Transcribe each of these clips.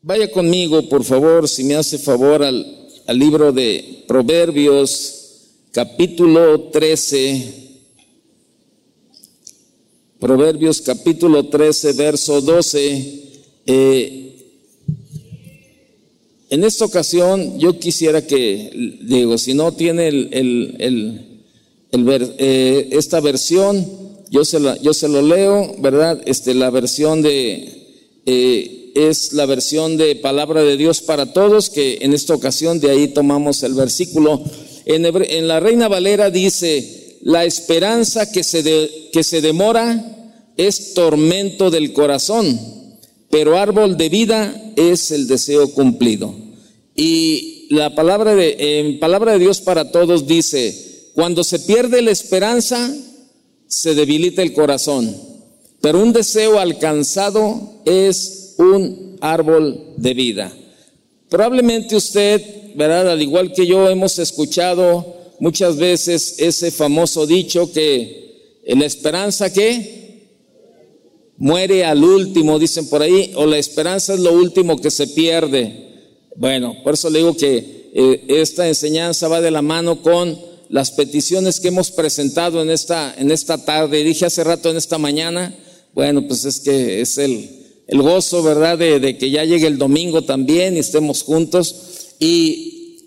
Vaya conmigo, por favor, si me hace favor, al, libro de Proverbios, capítulo 13. Proverbios capítulo 13, verso 12. Eh, en esta ocasión yo quisiera que, digo, si no tiene el, el, eh, esta versión, yo se, la, yo se lo leo, ¿verdad? Este, la versión de, eh, es la versión de palabra de Dios para todos, que en esta ocasión de ahí tomamos el versículo. En, la Reina Valera dice, la esperanza que se, que se demora es tormento del corazón pero árbol de vida es el deseo cumplido. Y la palabra de, en palabra de Dios para todos dice, cuando se pierde la esperanza, se debilita el corazón, pero un deseo alcanzado es un árbol de vida. Probablemente usted, ¿verdad? Al igual que yo, hemos escuchado muchas veces ese famoso dicho que la esperanza que muere al último, dicen por ahí, o la esperanza es lo último que se pierde. Bueno, por eso le digo que eh, esta enseñanza va de la mano con las peticiones que hemos presentado en esta, en esta tarde. Dije hace rato en esta mañana, bueno, pues es que es el, el gozo, ¿verdad?, de, que ya llegue el domingo también y estemos juntos. Y,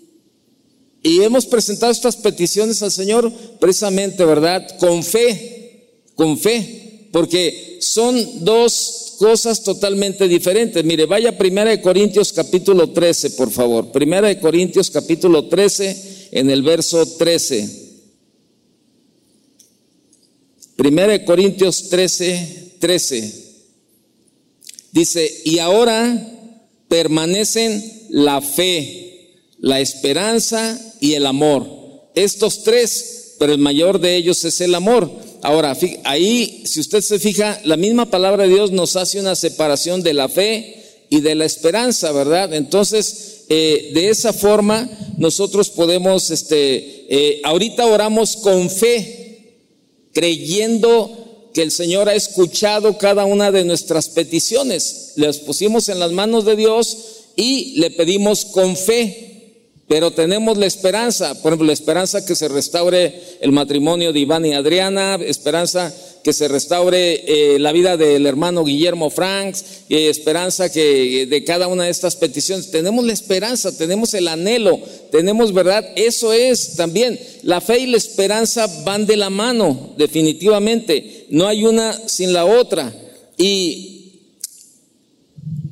y hemos presentado estas peticiones al Señor precisamente, ¿verdad?, con fe, con fe, porque son dos cosas totalmente diferentes. Mire, vaya Primera de Corintios capítulo 13, por favor. Primera de Corintios capítulo 13 en el verso 13. Primera de Corintios 13, 13. Dice, y ahora permanecen la fe, la esperanza y el amor. Estos tres, pero el mayor de ellos es el amor. Ahora, ahí, si usted se fija, la misma palabra de Dios nos hace una separación de la fe y de la esperanza, ¿verdad? Entonces, eh, de esa forma, nosotros podemos, este, eh, ahorita oramos con fe, creyendo que el Señor ha escuchado cada una de nuestras peticiones. Las pusimos en las manos de Dios y le pedimos con fe. Pero tenemos la esperanza, por ejemplo, la esperanza que se restaure el matrimonio de Iván y Adriana, esperanza que se restaure eh, la vida del hermano Guillermo Franks, eh, esperanza que de cada una de estas peticiones. Tenemos la esperanza, tenemos el anhelo, tenemos verdad. Eso es también, la fe y la esperanza van de la mano, definitivamente. No hay una sin la otra. Y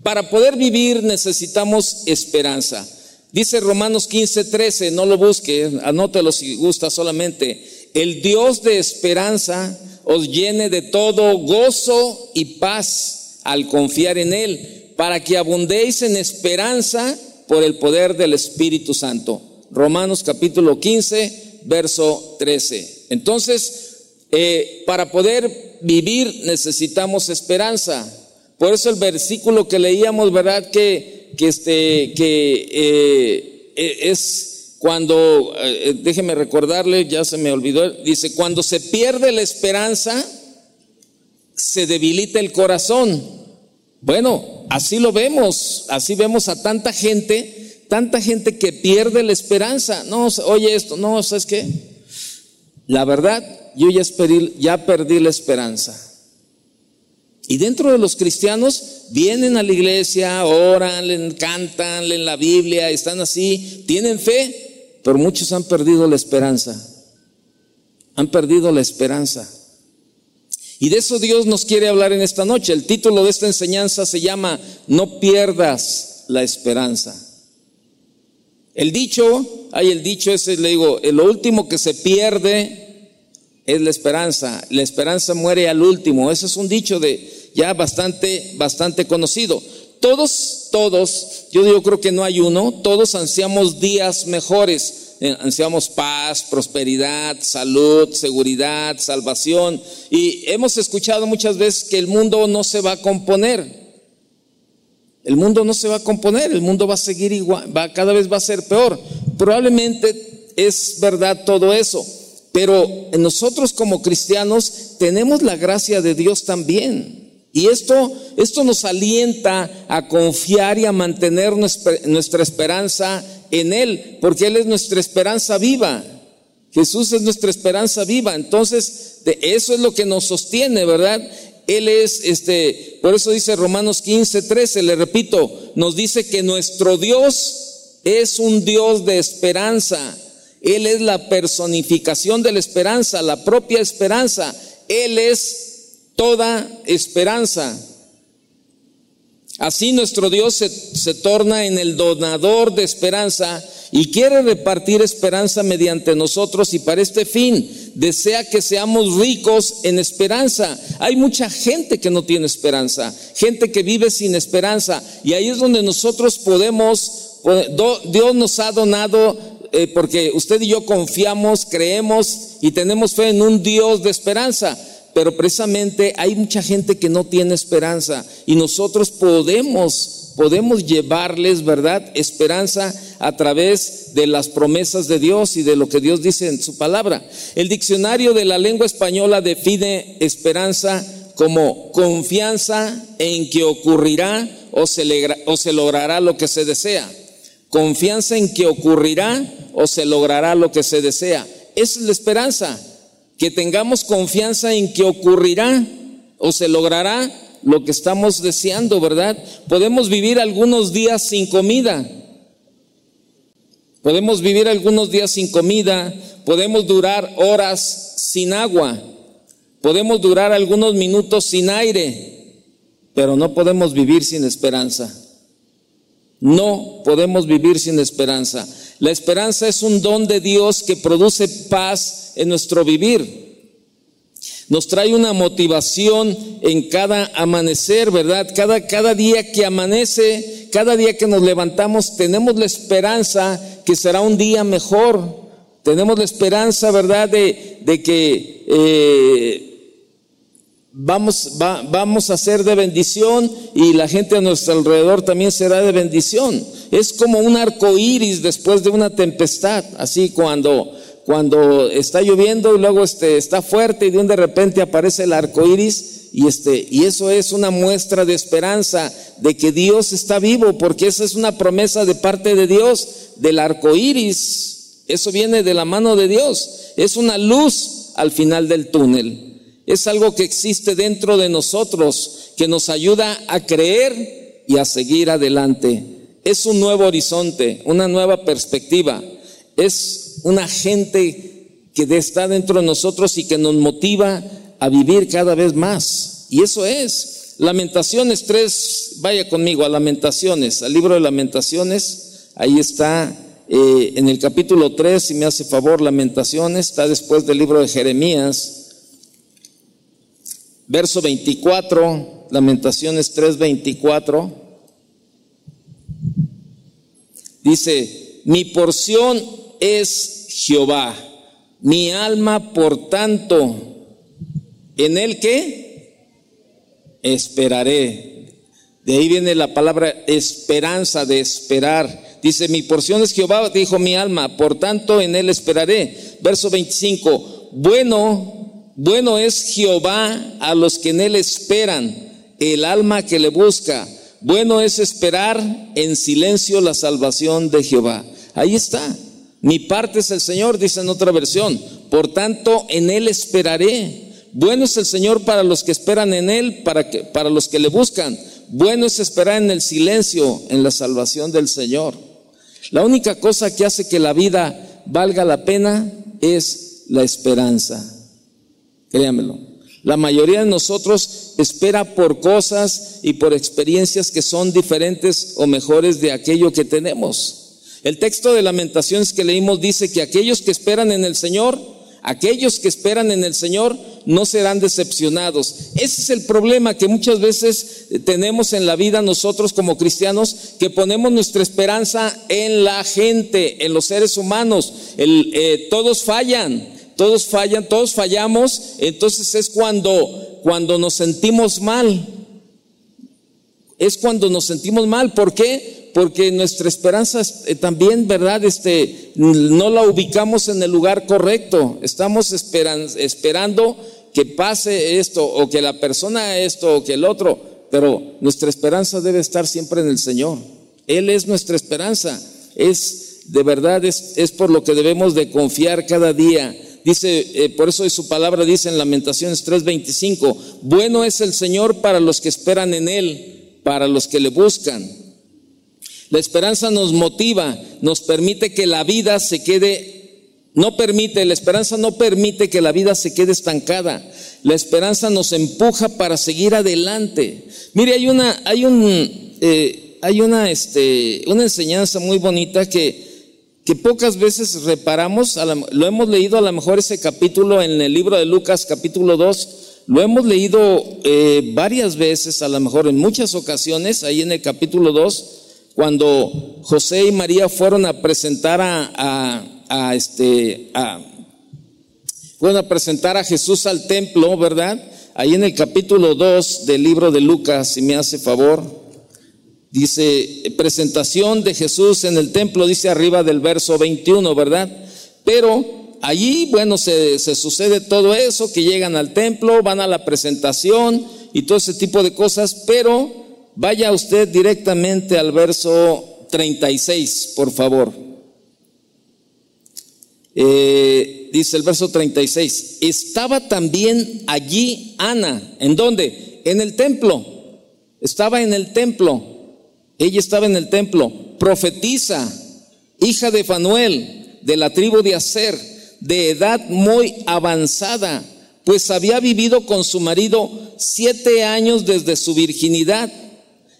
para poder vivir necesitamos esperanza. Dice Romanos 15, 13, no lo busque, anótelo si gusta solamente. El Dios de esperanza os llene de todo gozo y paz al confiar en Él, para que abundéis en esperanza por el poder del Espíritu Santo. Romanos capítulo 15, verso 13. Entonces, eh, para poder vivir necesitamos esperanza. Por eso el versículo que leíamos, ¿verdad? Que que, este, que eh, eh, es cuando, eh, déjeme recordarle, ya se me olvidó, dice, cuando se pierde la esperanza, se debilita el corazón. Bueno, así lo vemos, así vemos a tanta gente, tanta gente que pierde la esperanza. No, oye esto, no, ¿sabes qué? La verdad, yo ya, ya perdí la esperanza. Y dentro de los cristianos vienen a la iglesia, oran, cantan, leen la Biblia, están así, tienen fe, pero muchos han perdido la esperanza. Han perdido la esperanza. Y de eso Dios nos quiere hablar en esta noche. El título de esta enseñanza se llama No pierdas la esperanza. El dicho, hay el dicho ese, le digo, lo último que se pierde es la esperanza. La esperanza muere al último. Ese es un dicho de, ya bastante, bastante conocido. Todos, todos, yo, creo que no hay uno, todos ansiamos días mejores, eh, ansiamos paz, prosperidad, salud, seguridad, salvación. Y hemos escuchado muchas veces que el mundo no se va a componer. El mundo no se va a componer, el mundo va a seguir igual, va, cada vez va a ser peor. Probablemente es verdad todo eso, pero nosotros como cristianos tenemos la gracia de Dios también. Y esto, esto nos alienta a confiar y a mantener nuestra esperanza en Él, porque Él es nuestra esperanza viva. Jesús es nuestra esperanza viva. Entonces, de eso es lo que nos sostiene, ¿verdad? Él es, este, por eso dice Romanos 15, 13, le repito, nos dice que nuestro Dios es un Dios de esperanza. Él es la personificación de la esperanza, la propia esperanza. Él es toda esperanza. Así nuestro Dios se, se, torna en el donador de esperanza y quiere repartir esperanza mediante nosotros y para este fin desea que seamos ricos en esperanza. Hay mucha gente que no tiene esperanza, gente que vive sin esperanza y ahí es donde nosotros podemos, Dios nos ha donado eh, porque usted y yo confiamos, creemos y tenemos fe en un Dios de esperanza pero precisamente hay mucha gente que no tiene esperanza y nosotros podemos, podemos llevarles, ¿verdad? Esperanza a través de las promesas de Dios y de lo que Dios dice en su palabra. El diccionario de la lengua española define esperanza como confianza en que ocurrirá o se, o se logrará lo que se desea. Confianza en que ocurrirá o se logrará lo que se desea. Esa es la esperanza que tengamos confianza en que ocurrirá o se logrará lo que estamos deseando, ¿verdad? Podemos vivir algunos días sin comida. Podemos vivir algunos días sin comida, podemos durar horas sin agua, podemos durar algunos minutos sin aire, pero no podemos vivir sin esperanza. No podemos vivir sin esperanza. La esperanza es un don de Dios que produce paz en nuestro vivir. Nos trae una motivación en cada amanecer, ¿verdad? Cada, cada día que amanece, cada día que nos levantamos, tenemos la esperanza que será un día mejor. Tenemos la esperanza, ¿verdad?, de, de que eh, vamos, vamos a ser de bendición y la gente a nuestro alrededor también será de bendición. Es como un arco iris después de una tempestad, así cuando, cuando está lloviendo y luego este, está fuerte y de un de repente aparece el arco iris y, este, y eso es una muestra de esperanza de que Dios está vivo, porque esa es una promesa de parte de Dios del arco iris. Eso viene de la mano de Dios, es una luz al final del túnel. Es algo que existe dentro de nosotros, que nos ayuda a creer y a seguir adelante es un nuevo horizonte, una nueva perspectiva. Es una gente que está dentro de nosotros y que nos motiva a vivir cada vez más. Y eso es. Lamentaciones 3, vaya conmigo a Lamentaciones, al libro de Lamentaciones. Ahí está eh, en el capítulo 3, si me hace favor, Lamentaciones, está después del libro de Jeremías. Verso 24, Lamentaciones 3, 24. Dice, mi porción es Jehová, mi alma por tanto, en él que esperaré. De ahí viene la palabra esperanza, de esperar. Dice, mi porción es Jehová, dijo mi alma, por tanto en él esperaré. Verso 25, bueno, bueno es Jehová a los que en él esperan, el alma que le busca. Bueno es esperar en silencio la salvación de Jehová. Ahí está. Mi parte es el Señor, dice en otra versión. Por tanto, en Él esperaré. Bueno es el Señor para los que esperan en Él, para, que, para los que le buscan. Bueno es esperar en el silencio, en la salvación del Señor. La única cosa que hace que la vida valga la pena es la esperanza. Créamelo. La mayoría de nosotros espera por cosas y por experiencias que son diferentes o mejores de aquello que tenemos. El texto de lamentaciones que leímos dice que aquellos que esperan en el Señor, aquellos que esperan en el Señor no serán decepcionados. Ese es el problema que muchas veces tenemos en la vida nosotros como cristianos, que ponemos nuestra esperanza en la gente, en los seres humanos. Eh, todos fallan todos fallan, todos fallamos, entonces es cuando, cuando nos sentimos mal. Es cuando nos sentimos mal. ¿Por qué? Porque nuestra esperanza eh, también, ¿verdad? Este, no la ubicamos en el lugar correcto. Estamos esperando que pase esto o que la persona esto o que el otro, pero nuestra esperanza debe estar siempre en el Señor. Él es nuestra esperanza. Es de verdad, es, es por lo que debemos de confiar cada día. Dice, eh, por eso su palabra dice en Lamentaciones 3:25, bueno es el Señor para los que esperan en Él, para los que le buscan. La esperanza nos motiva, nos permite que la vida se quede no permite, la esperanza no permite que la vida se quede estancada. La esperanza nos empuja para seguir adelante. Mire, hay una, hay un, eh, hay una, este, una enseñanza muy bonita que, que pocas veces reparamos. lo hemos leído a lo mejor ese capítulo en el libro de Lucas, capítulo 2. Lo hemos leído eh, varias veces, a lo mejor en muchas ocasiones, ahí en el capítulo 2, cuando José y María fueron a presentar a este, a, a presentar a Jesús al templo, ¿verdad? Ahí en el capítulo 2 del libro de Lucas, si me hace favor, dice, presentación de Jesús en el templo, dice arriba del verso 21, ¿verdad? Pero allí, bueno, se, sucede todo eso, que llegan al templo, van a la presentación y todo ese tipo de cosas, pero vaya usted directamente al verso 36, por favor. Eh, dice el verso 36, estaba también allí Ana. ¿En dónde? En el templo. Estaba en el templo. Ella estaba en el templo. Profetiza, hija de Fanuel, de la tribu de Aser, de edad muy avanzada, pues había vivido con su marido siete años desde su virginidad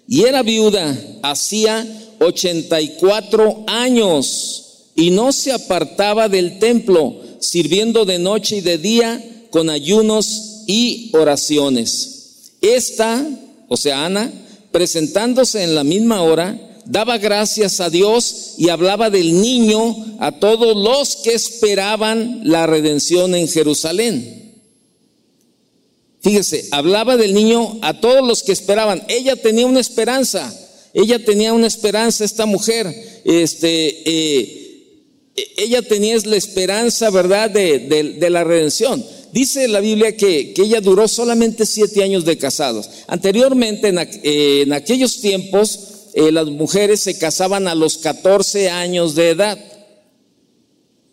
y era viuda, hacía 84 años y no se apartaba del templo, sirviendo de noche y de día con ayunos y oraciones. Esta, o sea, Ana, presentándose en la misma hora, daba gracias a Dios y hablaba del niño a todos los que esperaban la redención en Jerusalén. Fíjese, hablaba del niño a todos los que esperaban. Ella tenía una esperanza, ella tenía una esperanza, esta mujer, este, eh, ella tenía la esperanza, ¿verdad?, de, la redención. Dice la Biblia que, ella duró solamente siete años de casados. Anteriormente, en, aquellos tiempos, eh, las mujeres se casaban a los 14 años de edad.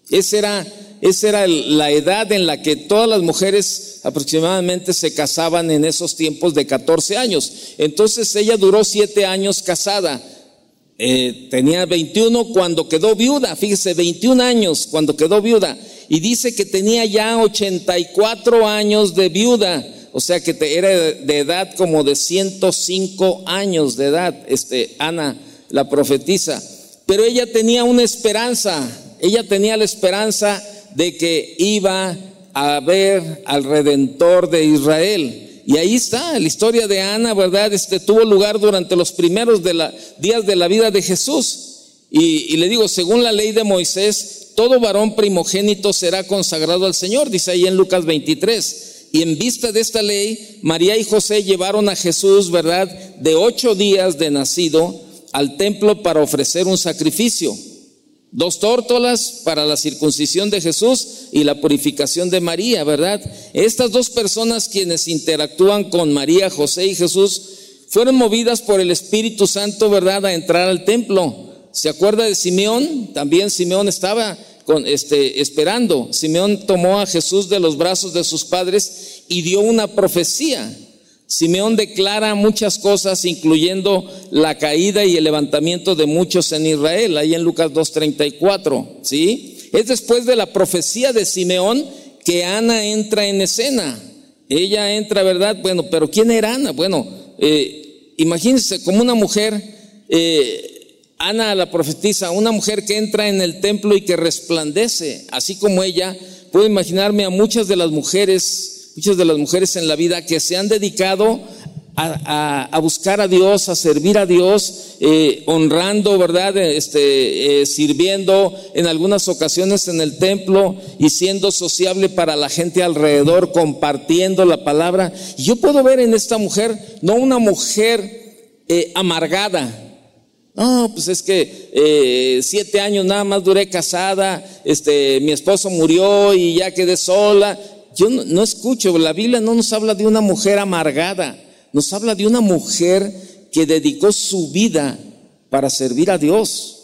Esa era, esa era la edad en la que todas las mujeres aproximadamente se casaban en esos tiempos de 14 años. Entonces ella duró siete años casada eh, tenía 21 cuando quedó viuda, fíjese, 21 años cuando quedó viuda. Y dice que tenía ya 84 años de viuda, o sea que era de edad como de 105 años de edad, este, Ana, la profetisa. Pero ella tenía una esperanza, ella tenía la esperanza de que iba a ver al Redentor de Israel. Y ahí está, la historia de Ana, ¿verdad? Este tuvo lugar durante los primeros de la, días de la vida de Jesús. Y, le digo, según la ley de Moisés, todo varón primogénito será consagrado al Señor, dice ahí en Lucas 23. Y en vista de esta ley, María y José llevaron a Jesús, ¿verdad? De ocho días de nacido al templo para ofrecer un sacrificio. Dos tórtolas para la circuncisión de Jesús y la purificación de María, ¿verdad? Estas dos personas quienes interactúan con María, José y Jesús fueron movidas por el Espíritu Santo, ¿verdad?, a entrar al templo. ¿Se acuerda de Simeón? También Simeón estaba con, este, esperando. Simeón tomó a Jesús de los brazos de sus padres y dio una profecía. Simeón declara muchas cosas, incluyendo la caída y el levantamiento de muchos en Israel, ahí en Lucas 2.34, ¿sí? Es después de la profecía de Simeón que Ana entra en escena. Ella entra, ¿verdad? Bueno, pero ¿quién era Ana? Bueno, eh, imagínense como una mujer, eh, Ana la profetiza, una mujer que entra en el templo y que resplandece, así como ella, puedo imaginarme a muchas de las mujeres muchas de las mujeres en la vida que se han dedicado a, buscar a Dios, a servir a Dios, eh, honrando, ¿verdad? Este, eh, sirviendo en algunas ocasiones en el templo y siendo sociable para la gente alrededor, compartiendo la palabra. Y yo puedo ver en esta mujer, no una mujer eh, amargada, no, pues es que siete años nada más duré casada, este, mi esposo murió y ya quedé sola yo no, escucho, la Biblia no nos habla de una mujer amargada, nos habla de una mujer que dedicó su vida para servir a Dios.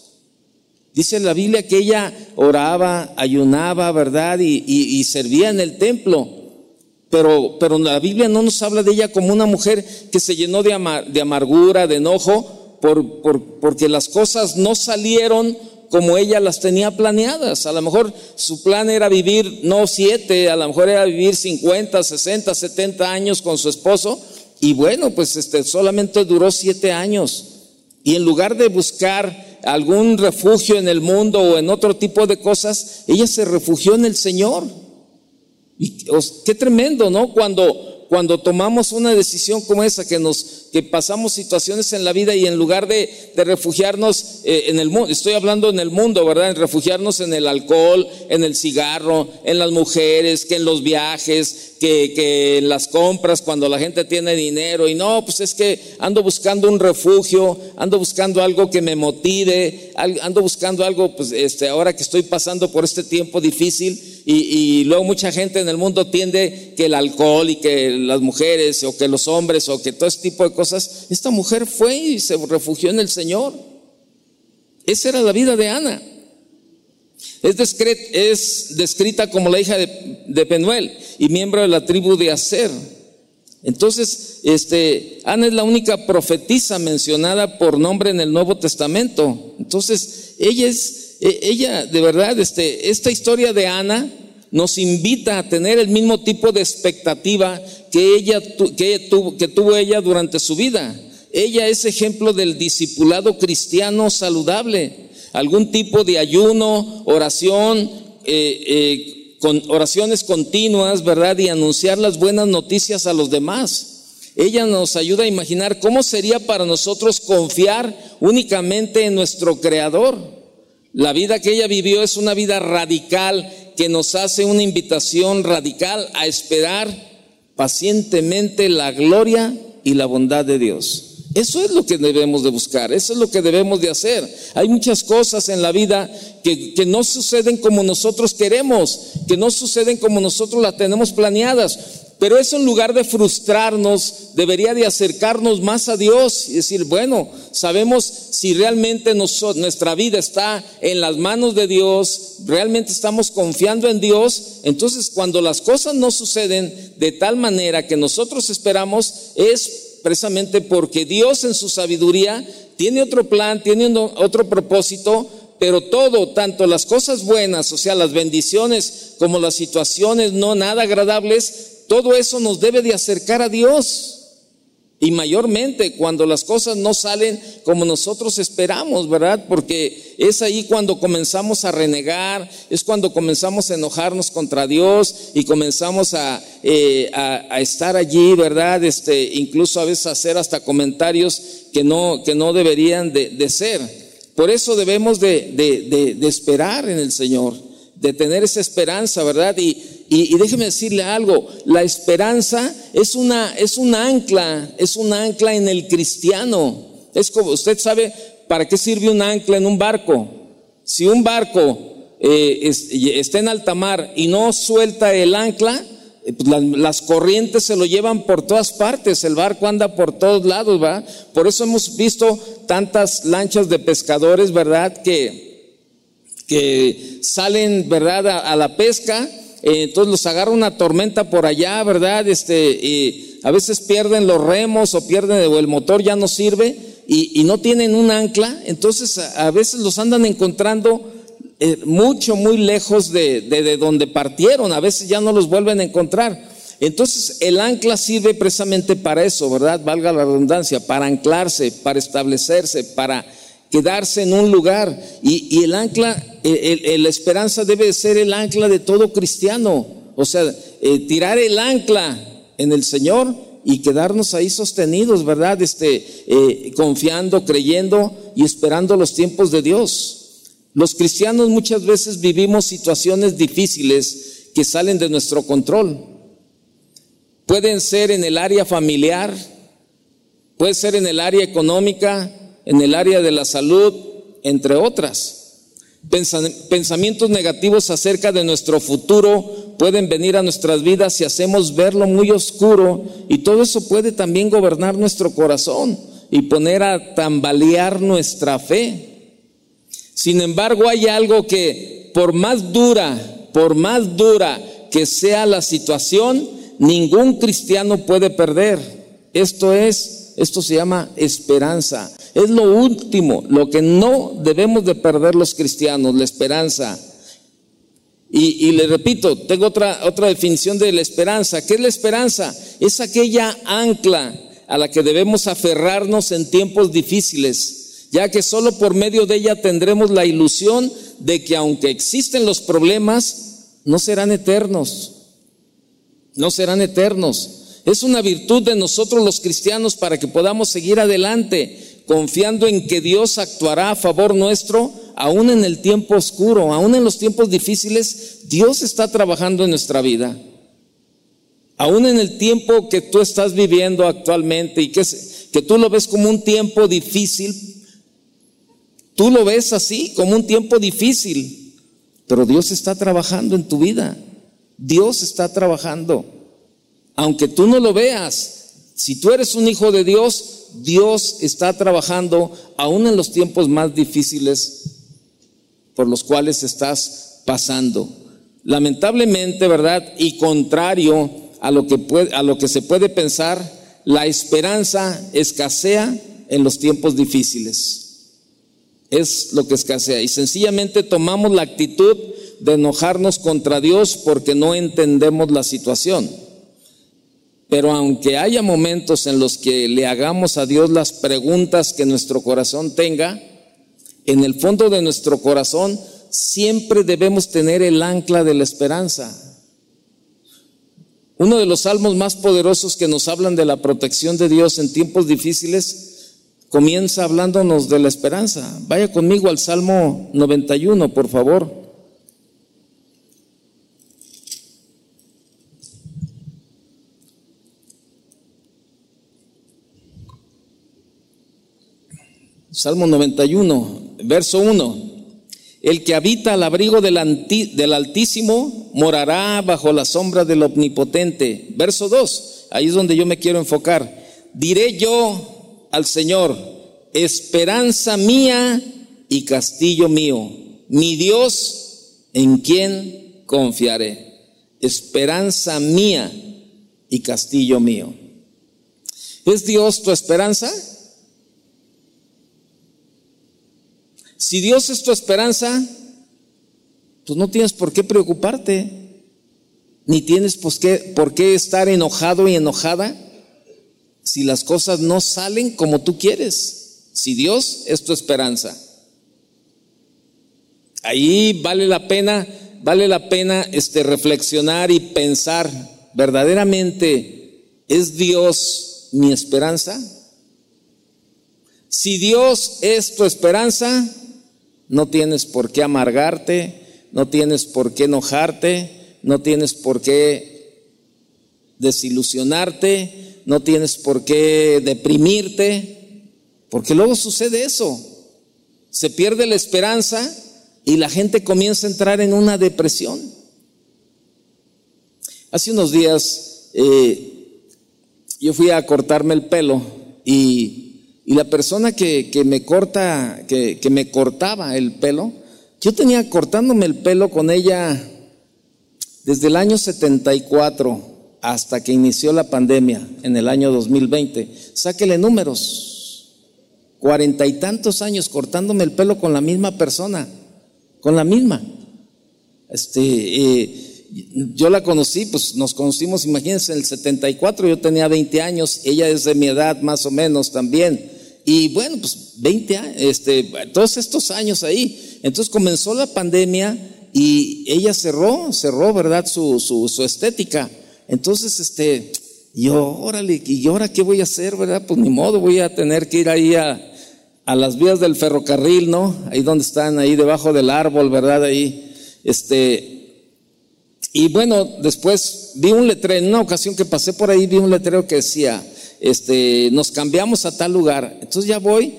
Dice la Biblia que ella oraba, ayunaba, ¿verdad? Y, y, en el templo. Pero, pero la Biblia no nos habla de ella como una mujer que se llenó de, de amargura, de enojo, por, por, porque las cosas no salieron como ella las tenía planeadas. A lo mejor su plan era vivir no siete, a lo mejor era vivir 50, 60, 70 años con su esposo. Y bueno, pues este, solamente duró siete años. Y en lugar de buscar algún refugio en el mundo o en otro tipo de cosas, ella se refugió en el Señor. Y qué tremendo, ¿no? Cuando, cuando tomamos una decisión como esa, que nos que pasamos situaciones en la vida y en lugar de, refugiarnos eh, en el mundo, estoy hablando en el mundo, ¿verdad? En refugiarnos en el alcohol, en el cigarro, en las mujeres, que en los viajes, que, que las compras, cuando la gente tiene dinero y no, pues es que ando buscando un refugio, ando buscando algo que me motive, ando buscando algo, pues este, ahora que estoy pasando por este tiempo difícil y, y luego mucha gente en el mundo tiende que el alcohol y que las mujeres o que los hombres o que todo ese tipo de cosas esta mujer fue y se refugió en el Señor. Esa era la vida de Ana. Es, descrita como la hija de, Penuel y miembro de la tribu de Aser. Entonces, este, Ana es la única profetisa mencionada por nombre en el Nuevo Testamento. Entonces, ella es, e, ella, de verdad, este, esta historia de Ana nos invita a tener el mismo tipo de expectativa que, ella, que, tuvo, que tuvo ella durante su vida. Ella es ejemplo del discipulado cristiano saludable. Algún tipo de ayuno, oración, eh, eh, con oraciones continuas, ¿verdad? Y anunciar las buenas noticias a los demás. Ella nos ayuda a imaginar cómo sería para nosotros confiar únicamente en nuestro Creador. La vida que ella vivió es una vida radical que nos hace una invitación radical a esperar pacientemente la gloria y la bondad de Dios. Eso es lo que debemos de buscar, eso es lo que debemos de hacer. Hay muchas cosas en la vida que, que, no suceden como nosotros queremos, que no suceden como nosotros las tenemos planeadas. Pero eso en lugar de frustrarnos, debería de acercarnos más a Dios y decir, bueno, sabemos si realmente nuestra vida está en las manos de Dios, realmente estamos confiando en Dios, entonces cuando las cosas no suceden de tal manera que nosotros esperamos, es precisamente porque Dios en su sabiduría tiene otro plan, tiene otro propósito, pero todo, tanto las cosas buenas, o sea, las bendiciones, como las situaciones no nada agradables, todo eso nos debe de acercar a Dios. Y mayormente cuando las cosas no salen como nosotros esperamos, ¿verdad? Porque es ahí cuando comenzamos a renegar, es cuando comenzamos a enojarnos contra Dios y comenzamos a, eh, estar allí, ¿verdad? Este, incluso a veces hacer hasta comentarios que no, que no deberían de, ser. Por eso debemos de, de esperar en el Señor, de tener esa esperanza, ¿verdad? Y, y, déjeme decirle algo, la esperanza es una, es un ancla, es un ancla en el cristiano. Es como, usted sabe para qué sirve un ancla en un barco. Si un barco eh, está en alta mar y no suelta el ancla, eh, pues las, corrientes se lo llevan por todas partes, el barco anda por todos lados, ¿va? Por eso hemos visto tantas lanchas de pescadores, ¿verdad? Que, que salen, ¿verdad? a la pesca eh, entonces los agarra una tormenta por allá, ¿verdad? Este, a veces pierden los remos o pierden o el motor ya no sirve y, no tienen un ancla, entonces a, veces los andan encontrando eh, mucho, muy lejos de, de donde partieron, a veces ya no los vuelven a encontrar. Entonces el ancla sirve precisamente para eso, ¿verdad? Valga la redundancia, para anclarse, para establecerse, para quedarse en un lugar. Y, el ancla, la esperanza debe ser el ancla de todo cristiano. O sea, eh, tirar el ancla en el Señor y quedarnos ahí sostenidos, ¿verdad? Este, eh, confiando, creyendo y esperando los tiempos de Dios. Los cristianos muchas veces vivimos situaciones difíciles que salen de nuestro control. Pueden ser en el área familiar, puede ser en el área económica, en el área de la salud, entre otras. Pensamientos negativos acerca de nuestro futuro pueden venir a nuestras vidas si hacemos verlo muy oscuro y todo eso puede también gobernar nuestro corazón y poner a tambalear nuestra fe. Sin embargo, hay algo que por más dura, por más dura que sea la situación, ningún cristiano puede perder. Esto es, esto se llama esperanza. Es lo último, lo que no debemos de perder los cristianos, la esperanza. Y, le repito, tengo otra, otra definición de la esperanza. ¿Qué es la esperanza? Es aquella ancla a la que debemos aferrarnos en tiempos difíciles, ya que solo por medio de ella tendremos la ilusión de que aunque existen los problemas, no serán eternos. No serán eternos. Es una virtud de nosotros los cristianos para que podamos seguir adelante confiando en que Dios actuará a favor nuestro, aún en el tiempo oscuro, aún en los tiempos difíciles, Dios está trabajando en nuestra vida. Aún en el tiempo que tú estás viviendo actualmente y que, que tú lo ves como un tiempo difícil, tú lo ves así, como un tiempo difícil, pero Dios está trabajando en tu vida. Dios está trabajando. Aunque tú no lo veas, si tú eres un hijo de Dios, Dios está trabajando aún en los tiempos más difíciles por los cuales estás pasando. Lamentablemente, ¿verdad? Y contrario a lo que, puede, a lo que se puede pensar, la esperanza escasea en los tiempos difíciles. Es lo que escasea. Y sencillamente tomamos la actitud de enojarnos contra Dios porque no entendemos la situación. Pero aunque haya momentos en los que le hagamos a Dios las preguntas que nuestro corazón tenga, en el fondo de nuestro corazón siempre debemos tener el ancla de la esperanza. Uno de los salmos más poderosos que nos hablan de la protección de Dios en tiempos difíciles comienza hablándonos de la esperanza. Vaya conmigo al Salmo 91, por favor. Salmo 91, verso 1. El que habita al abrigo del, Altísimo morará bajo la sombra del Omnipotente. Verso 2, ahí es donde yo me quiero enfocar. Diré yo al Señor, esperanza mía y castillo mío, mi Dios en quien confiaré. Esperanza mía y castillo mío. ¿Es Dios tu esperanza? Si Dios es tu esperanza, pues no tienes por qué preocuparte, ni tienes por qué, por qué estar enojado y enojada si las cosas no salen como tú quieres. Si Dios es tu esperanza. Ahí vale la pena, vale la pena este, reflexionar y pensar, verdaderamente, ¿es Dios mi esperanza? Si Dios es tu esperanza, no tienes por qué amargarte, no tienes por qué enojarte, no tienes por qué desilusionarte, no tienes por qué deprimirte, porque luego sucede eso. Se pierde la esperanza y la gente comienza a entrar en una depresión. Hace unos días eh, yo fui a cortarme el pelo y y la persona que, me corta, que, que, me cortaba el pelo, yo tenía cortándome el pelo con ella desde el año 74 hasta que inició la pandemia en el año 2020. Sáquele números. Cuarenta y tantos años cortándome el pelo con la misma persona, con la misma. Este, eh, yo la conocí, pues nos conocimos, imagínense, en el 74, yo tenía 20 años, ella es de mi edad más o menos también. Y bueno, pues 20 años, este, todos estos años ahí. Entonces comenzó la pandemia y ella cerró, cerró, ¿verdad? Su, su, su estética. Entonces, este, yo, órale, ¿y ahora qué voy a hacer, verdad? Pues ni modo, voy a tener que ir ahí a, a las vías del ferrocarril, ¿no? Ahí donde están, ahí debajo del árbol, ¿verdad? Ahí, este, y bueno, después vi un letrero, en una ocasión que pasé por ahí vi un letrero que decía, este, nos cambiamos a tal lugar. Entonces ya voy,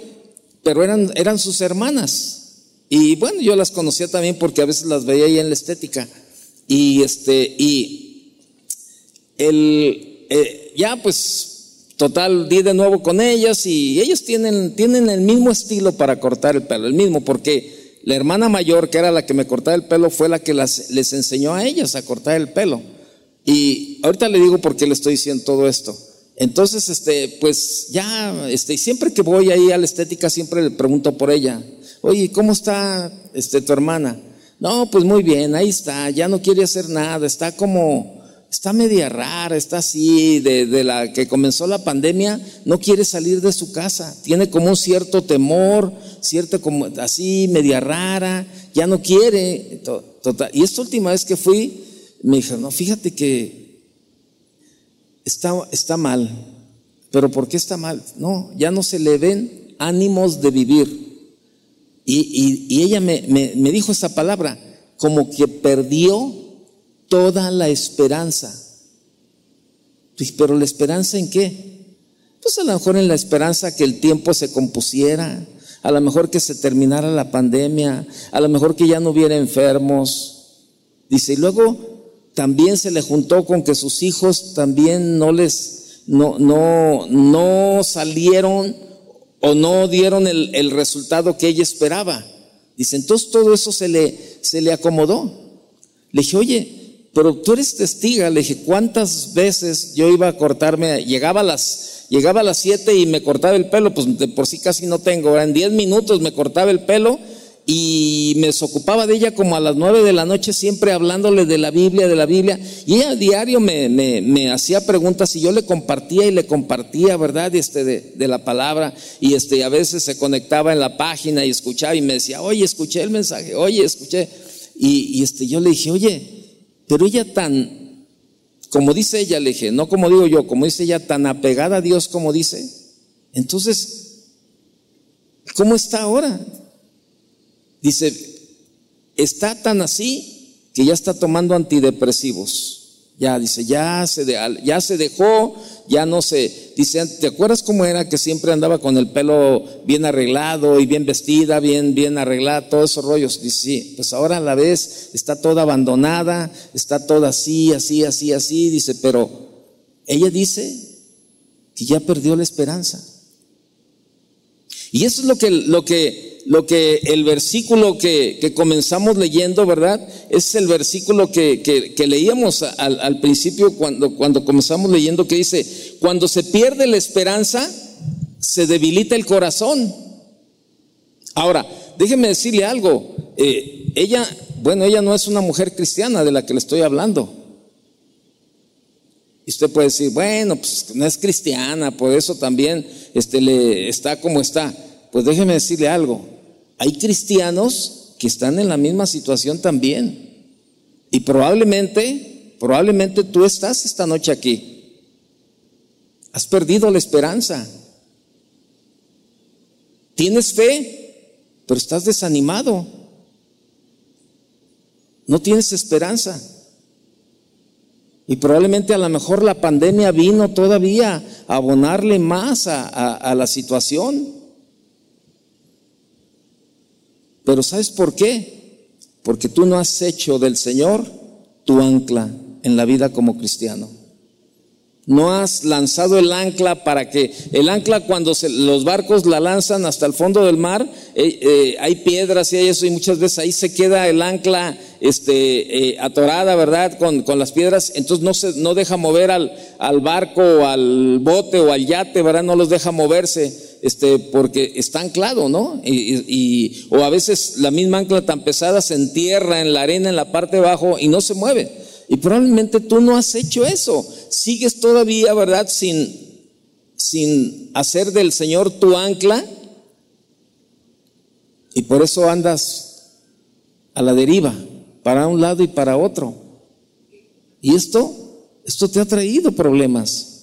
pero eran, eran sus hermanas. Y bueno, yo las conocía también porque a veces las veía ahí en la estética. Y este, y el, eh, ya pues, total, di de nuevo con ellas y ellos tienen, tienen el mismo estilo para cortar el pelo, el mismo, porque la hermana mayor, que era la que me cortaba el pelo, fue la que las, les enseñó a ellas a cortar el pelo. Y ahorita le digo por qué le estoy diciendo todo esto. Entonces, este, pues ya, este, siempre que voy ahí a la estética, siempre le pregunto por ella. Oye, ¿cómo está este, tu hermana? No, pues muy bien, ahí está, ya no quiere hacer nada, está como, está media rara, está así, de, de la que comenzó la pandemia, no quiere salir de su casa, tiene como un cierto temor, cierto como, así, media rara, ya no quiere. Y esta última vez que fui, me dijo, no, fíjate que está, está mal. ¿Pero por qué está mal? No, ya no se le ven ánimos de vivir. Y, y, ella me, me, me dijo esa palabra, como que perdió toda la esperanza. Pero la esperanza en qué? Pues a lo mejor en la esperanza que el tiempo se compusiera, a lo mejor que se terminara la pandemia, a lo mejor que ya no hubiera enfermos. Dice, y luego también se le juntó con que sus hijos también no les, no, no, no salieron o no dieron el, el, resultado que ella esperaba. Dice, entonces todo eso se le, se le acomodó. Le dije, oye, pero tú eres testiga. Le dije, ¿cuántas veces yo iba a cortarme? Llegaba las, llegaba a las siete y me cortaba el pelo, pues de por sí casi no tengo. En diez minutos me cortaba el pelo y me ocupaba de ella como a las nueve de la noche, siempre hablándole de la Biblia, de la Biblia. Y ella a diario me, me, hacía preguntas y yo le compartía y le compartía, ¿verdad? Este, de, de, la palabra. Y este, a veces se conectaba en la página y escuchaba y me decía, oye, escuché el mensaje, oye, escuché. Y, y este, yo le dije, oye, pero ella tan, como dice ella, le dije, no como digo yo, como dice ella, tan apegada a Dios como dice. Entonces, ¿cómo está ahora? Dice, está tan así que ya está tomando antidepresivos. Ya, dice, ya se, de, ya se dejó, ya no se. Dice, ¿te acuerdas cómo era que siempre andaba con el pelo bien arreglado y bien vestida, bien, bien arreglada, todos esos rollos? Dice, sí, pues ahora a la vez está toda abandonada, está toda así, así, así, así. Dice, pero ella dice que ya perdió la esperanza. Y eso es lo que, lo que lo que el versículo que, que comenzamos leyendo, ¿verdad? Es el versículo que, que, leíamos al, principio cuando, cuando comenzamos leyendo que dice, cuando se pierde la esperanza, se debilita el corazón. Ahora, déjeme decirle algo, eh, ella, bueno, ella no es una mujer cristiana de la que le estoy hablando. Y usted puede decir, bueno, pues no es cristiana, por eso también este, le, está como está. Pues déjeme decirle algo, hay cristianos que están en la misma situación también. Y probablemente, probablemente tú estás esta noche aquí. Has perdido la esperanza. Tienes fe, pero estás desanimado. No tienes esperanza. Y probablemente a lo mejor la pandemia vino todavía a abonarle más a, a, a la situación. Pero ¿sabes por qué? Porque tú no has hecho del Señor tu ancla en la vida como cristiano. No has lanzado el ancla para que el ancla cuando se, los barcos la lanzan hasta el fondo del mar, eh, eh, hay piedras y hay eso y muchas veces ahí se queda el ancla este, eh, atorada, ¿verdad? Con, con, las piedras, entonces no, se, no deja mover al, al barco o al bote o al yate, ¿verdad? No los deja moverse este, porque está anclado, ¿no? Y, o a veces la misma ancla tan pesada se entierra en la arena en la parte de abajo y no se mueve. Y probablemente tú no has hecho eso. Sigues todavía, ¿verdad? Sin, sin hacer del Señor tu ancla. Y por eso andas a la deriva, para un lado y para otro. Y esto, esto te ha traído problemas.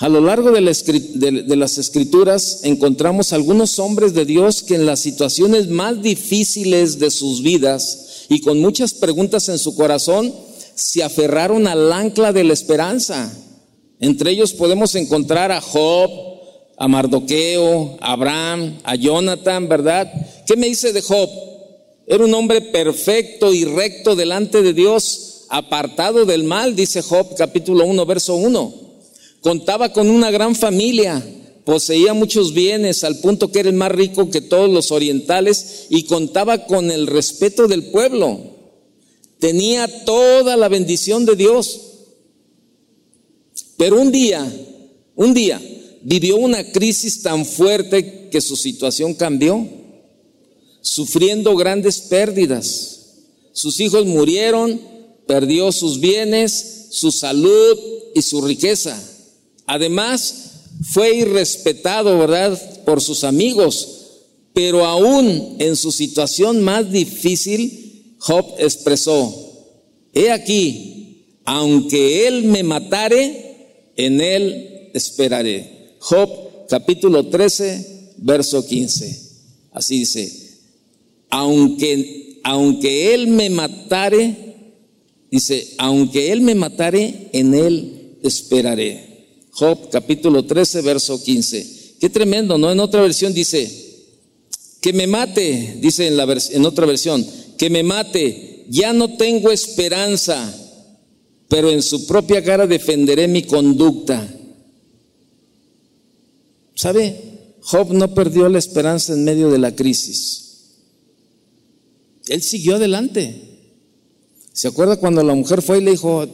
A lo largo de, las escrituras encontramos algunos hombres de Dios que en las situaciones más difíciles de sus vidas y con muchas preguntas en su corazón se aferraron al ancla de la esperanza. Entre ellos podemos encontrar a Job, a Mardoqueo, a Abraham, a Jonathan, ¿verdad? ¿Qué me dice de Job? Era un hombre perfecto y recto delante de Dios, apartado del mal, dice Job capítulo 1, verso 1. Contaba con una gran familia, poseía muchos bienes al punto que era el más rico que todos los orientales y contaba con el respeto del pueblo. Tenía toda la bendición de Dios. Pero un día, un día, vivió una crisis tan fuerte que su situación cambió, sufriendo grandes pérdidas. Sus hijos murieron, perdió sus bienes, su salud y su riqueza. Además, fue irrespetado, ¿verdad?, por sus amigos. Pero aún en su situación más difícil, Job expresó, he aquí, aunque él me matare, en él esperaré. Job capítulo 13, verso 15. Así dice, aunque, aunque él me matare, dice, aunque él me matare, en él esperaré. Job capítulo 13, verso 15. Qué tremendo, ¿no? En otra versión dice, que me mate, dice en, la, en otra versión, que me mate, ya no tengo esperanza, pero en su propia cara defenderé mi conducta. ¿Sabe? Job no perdió la esperanza en medio de la crisis. Él siguió adelante. ¿Se acuerda cuando la mujer fue y le dijo,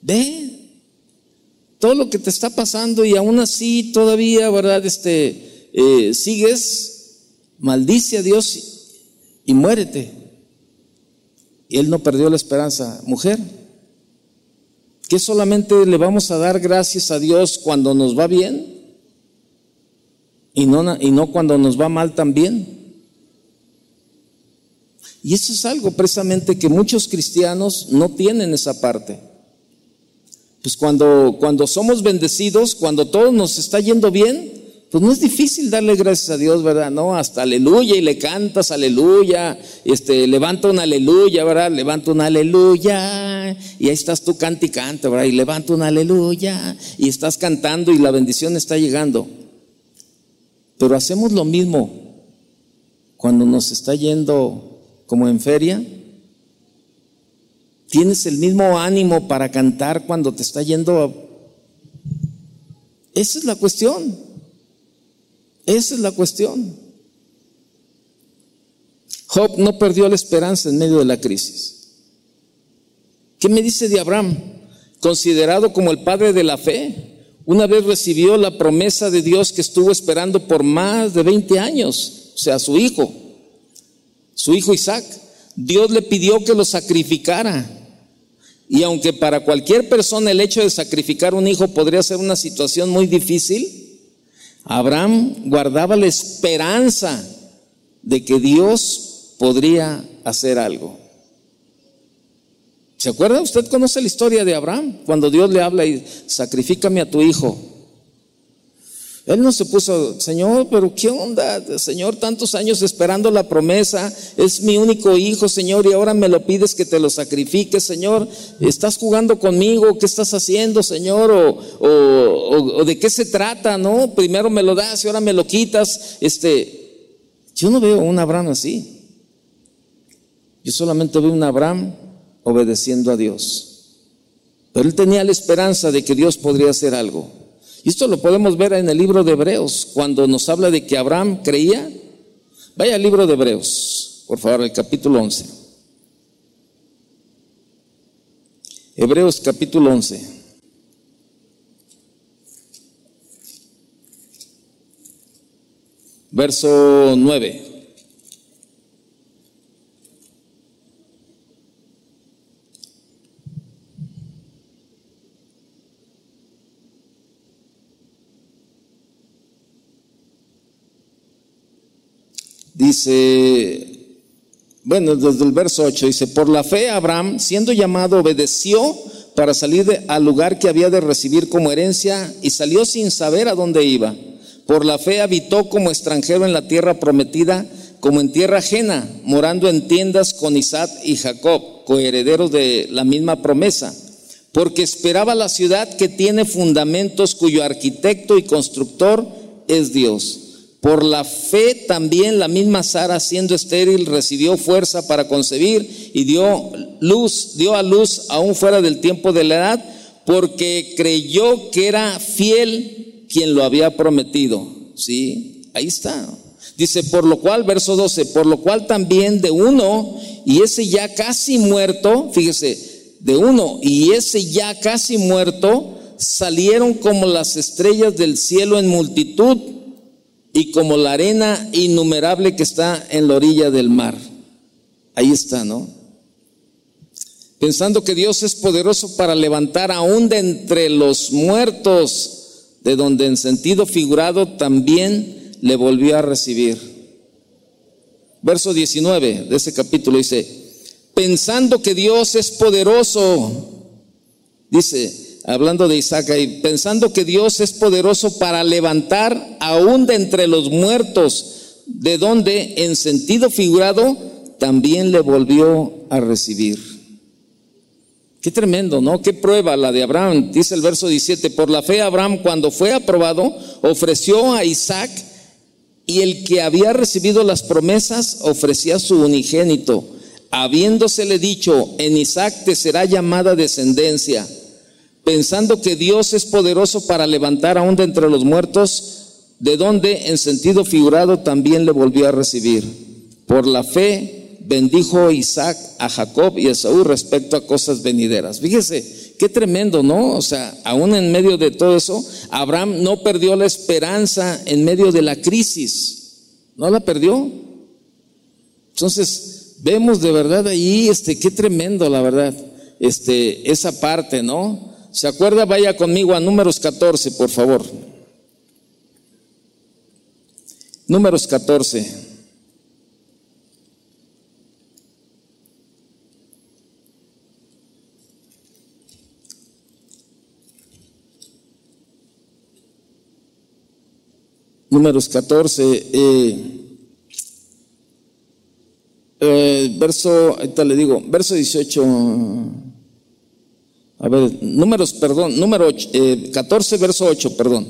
ve, todo lo que te está pasando y aún así todavía, ¿verdad? Este, eh, sigues, maldice a Dios y muérete. Y él no perdió la esperanza. Mujer, que solamente le vamos a dar gracias a Dios cuando nos va bien y no, y no cuando nos va mal también. Y eso es algo precisamente que muchos cristianos no tienen esa parte. Pues cuando, cuando somos bendecidos, cuando todo nos está yendo bien, pues no es difícil darle gracias a Dios, ¿verdad? No, hasta aleluya y le cantas aleluya, este, levanta un aleluya, ¿verdad? Levanta un aleluya y ahí estás tú canta y canta, ¿verdad? Y levanta un aleluya y estás cantando y la bendición está llegando. Pero hacemos lo mismo cuando nos está yendo como en feria. ¿Tienes el mismo ánimo para cantar cuando te está yendo? Esa es la cuestión. Esa es la cuestión. Job no perdió la esperanza en medio de la crisis. ¿Qué me dice de Abraham? Considerado como el padre de la fe. Una vez recibió la promesa de Dios que estuvo esperando por más de 20 años, o sea, su hijo, su hijo Isaac. Dios le pidió que lo sacrificara. Y aunque para cualquier persona el hecho de sacrificar un hijo podría ser una situación muy difícil, Abraham guardaba la esperanza de que Dios podría hacer algo. ¿Se acuerda? Usted conoce la historia de Abraham, cuando Dios le habla y sacrifícame a tu hijo. Él no se puso, Señor, pero ¿qué onda? Señor, tantos años esperando la promesa, es mi único hijo, Señor, y ahora me lo pides que te lo sacrifiques, Señor. ¿Estás jugando conmigo? ¿Qué estás haciendo, Señor? ¿O, o de qué se trata? ¿No? Primero me lo das y ahora me lo quitas. Este, yo no veo un Abraham así. Yo solamente veo un Abraham obedeciendo a Dios. Pero él tenía la esperanza de que Dios podría hacer algo. Y esto lo podemos ver en el libro de Hebreos, cuando nos habla de que Abraham creía. Vaya al libro de Hebreos, por favor, el capítulo 11. Hebreos capítulo 11. Verso 9. Dice, bueno, desde el verso 8 dice, por la fe Abraham, siendo llamado, obedeció para salir al lugar que había de recibir como herencia y salió sin saber a dónde iba. Por la fe habitó como extranjero en la tierra prometida, como en tierra ajena, morando en tiendas con Isaac y Jacob, coherederos de la misma promesa, porque esperaba la ciudad que tiene fundamentos, cuyo arquitecto y constructor es Dios. Por la fe también la misma Sara, siendo estéril, recibió fuerza para concebir y dio luz, dio a luz aún fuera del tiempo de la edad, porque creyó que era fiel quien lo había prometido. Sí, ahí está. Dice, por lo cual, verso 12, por lo cual también de uno, y ese ya casi muerto, fíjese, de uno, y ese ya casi muerto, salieron como las estrellas del cielo en multitud y como la arena innumerable que está en la orilla del mar. Ahí está, ¿no? Pensando que Dios es poderoso para levantar aún de entre los muertos, de donde en sentido figurado también le volvió a recibir. Verso 19 de ese capítulo dice, pensando que Dios es poderoso, dice, hablando de Isaac ahí, pensando que Dios es poderoso para levantar aún de entre los muertos, de donde en sentido figurado también le volvió a recibir. Qué tremendo, ¿no? Qué prueba la de Abraham. Dice el verso 17, por la fe Abraham cuando fue aprobado ofreció a Isaac y el que había recibido las promesas ofrecía su unigénito, habiéndosele dicho, en Isaac te será llamada descendencia pensando que Dios es poderoso para levantar aún de entre los muertos, de donde en sentido figurado también le volvió a recibir. Por la fe bendijo Isaac a Jacob y a Saúl respecto a cosas venideras. Fíjese, qué tremendo, ¿no? O sea, aún en medio de todo eso, Abraham no perdió la esperanza en medio de la crisis. ¿No la perdió? Entonces, vemos de verdad ahí, este, qué tremendo, la verdad, este, esa parte, ¿no? ¿Se acuerda? Vaya conmigo a números 14, por favor. Números 14. Números 14, eh, eh, verso, ahorita le digo, verso 18. A ver, números, perdón, número 14, eh, verso 8, perdón.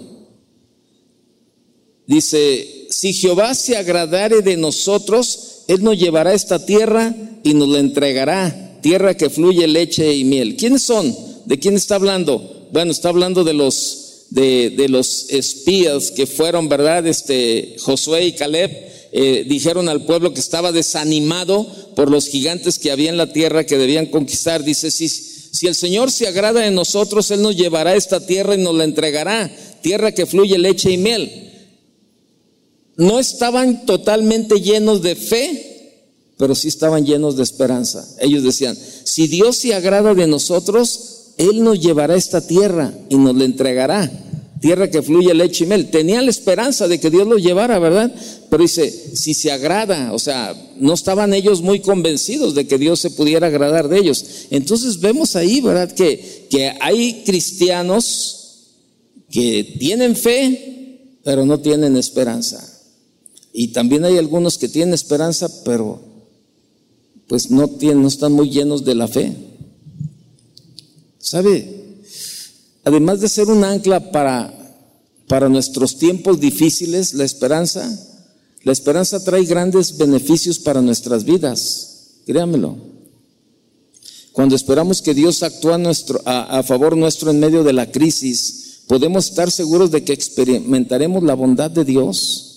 Dice, si Jehová se agradare de nosotros, Él nos llevará esta tierra y nos la entregará, tierra que fluye leche y miel. ¿Quiénes son? ¿De quién está hablando? Bueno, está hablando de los, de, de los espías que fueron, ¿verdad? Este, Josué y Caleb. Eh, dijeron al pueblo que estaba desanimado por los gigantes que había en la tierra que debían conquistar. Dice, sí, si el Señor se agrada de nosotros, Él nos llevará a esta tierra y nos la entregará, tierra que fluye leche y miel. No estaban totalmente llenos de fe, pero sí estaban llenos de esperanza. Ellos decían, si Dios se agrada de nosotros, Él nos llevará a esta tierra y nos la entregará tierra que fluye leche y miel. Tenían la esperanza de que Dios los llevara, ¿verdad? Pero dice, si se agrada, o sea, no estaban ellos muy convencidos de que Dios se pudiera agradar de ellos. Entonces vemos ahí, ¿verdad? Que, que hay cristianos que tienen fe, pero no tienen esperanza. Y también hay algunos que tienen esperanza, pero pues no, tienen, no están muy llenos de la fe. ¿Sabe? Además de ser un ancla para, para nuestros tiempos difíciles, la esperanza, la esperanza trae grandes beneficios para nuestras vidas, créamelo. Cuando esperamos que Dios actúe a, a favor nuestro en medio de la crisis, podemos estar seguros de que experimentaremos la bondad de Dios.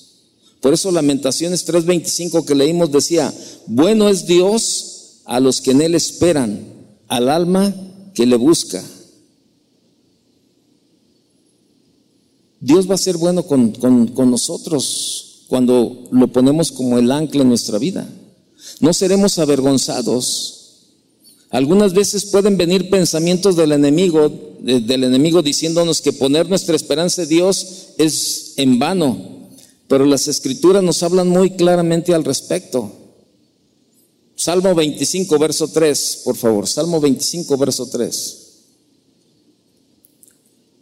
Por eso Lamentaciones 3:25 que leímos decía, bueno es Dios a los que en Él esperan, al alma que le busca. Dios va a ser bueno con, nosotros cuando lo ponemos como el ancla en nuestra vida. No seremos avergonzados. Algunas veces pueden venir pensamientos del enemigo, del enemigo diciéndonos que poner nuestra esperanza en Dios es en vano, pero las escrituras nos hablan muy claramente al respecto. Salmo 25, verso 3, por favor. Salmo 25, verso 3.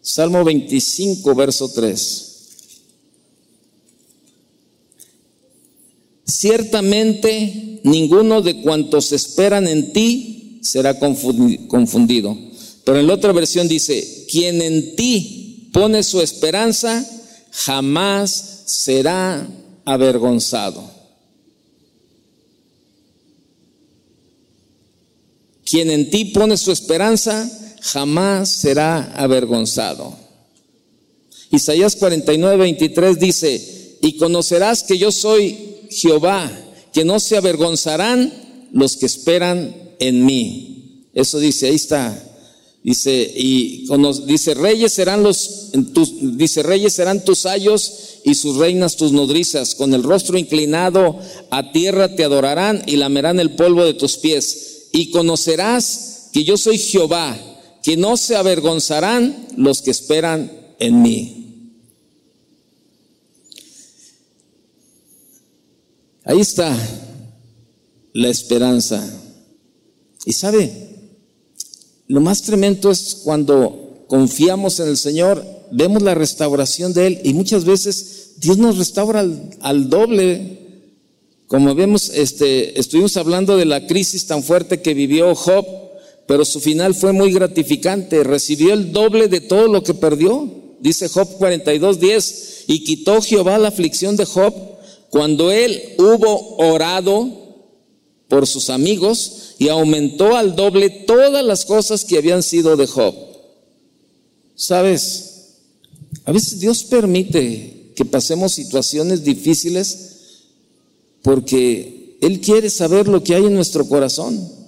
Salmo 25, verso 3. Ciertamente ninguno de cuantos esperan en ti será confundido. Pero en la otra versión dice, quien en ti pone su esperanza, jamás será avergonzado. Quien en ti pone su esperanza, jamás será avergonzado. Isaías 49, 23 dice, y conocerás que yo soy Jehová, que no se avergonzarán los que esperan en mí. Eso dice, ahí está. Dice, y dice, reyes serán los, tus, dice, reyes serán tus ayos y sus reinas tus nodrizas. Con el rostro inclinado a tierra te adorarán y lamerán el polvo de tus pies. Y conocerás que yo soy Jehová, que no se avergonzarán los que esperan en mí. Ahí está la esperanza. Y sabe, lo más tremendo es cuando confiamos en el Señor, vemos la restauración de Él y muchas veces Dios nos restaura al, doble. Como vemos, este, estuvimos hablando de la crisis tan fuerte que vivió Job, pero su final fue muy gratificante. Recibió el doble de todo lo que perdió. Dice Job 42, 10, y quitó Jehová la aflicción de Job cuando él hubo orado por sus amigos y aumentó al doble todas las cosas que habían sido de Job. ¿Sabes? A veces Dios permite que pasemos situaciones difíciles porque Él quiere saber lo que hay en nuestro corazón.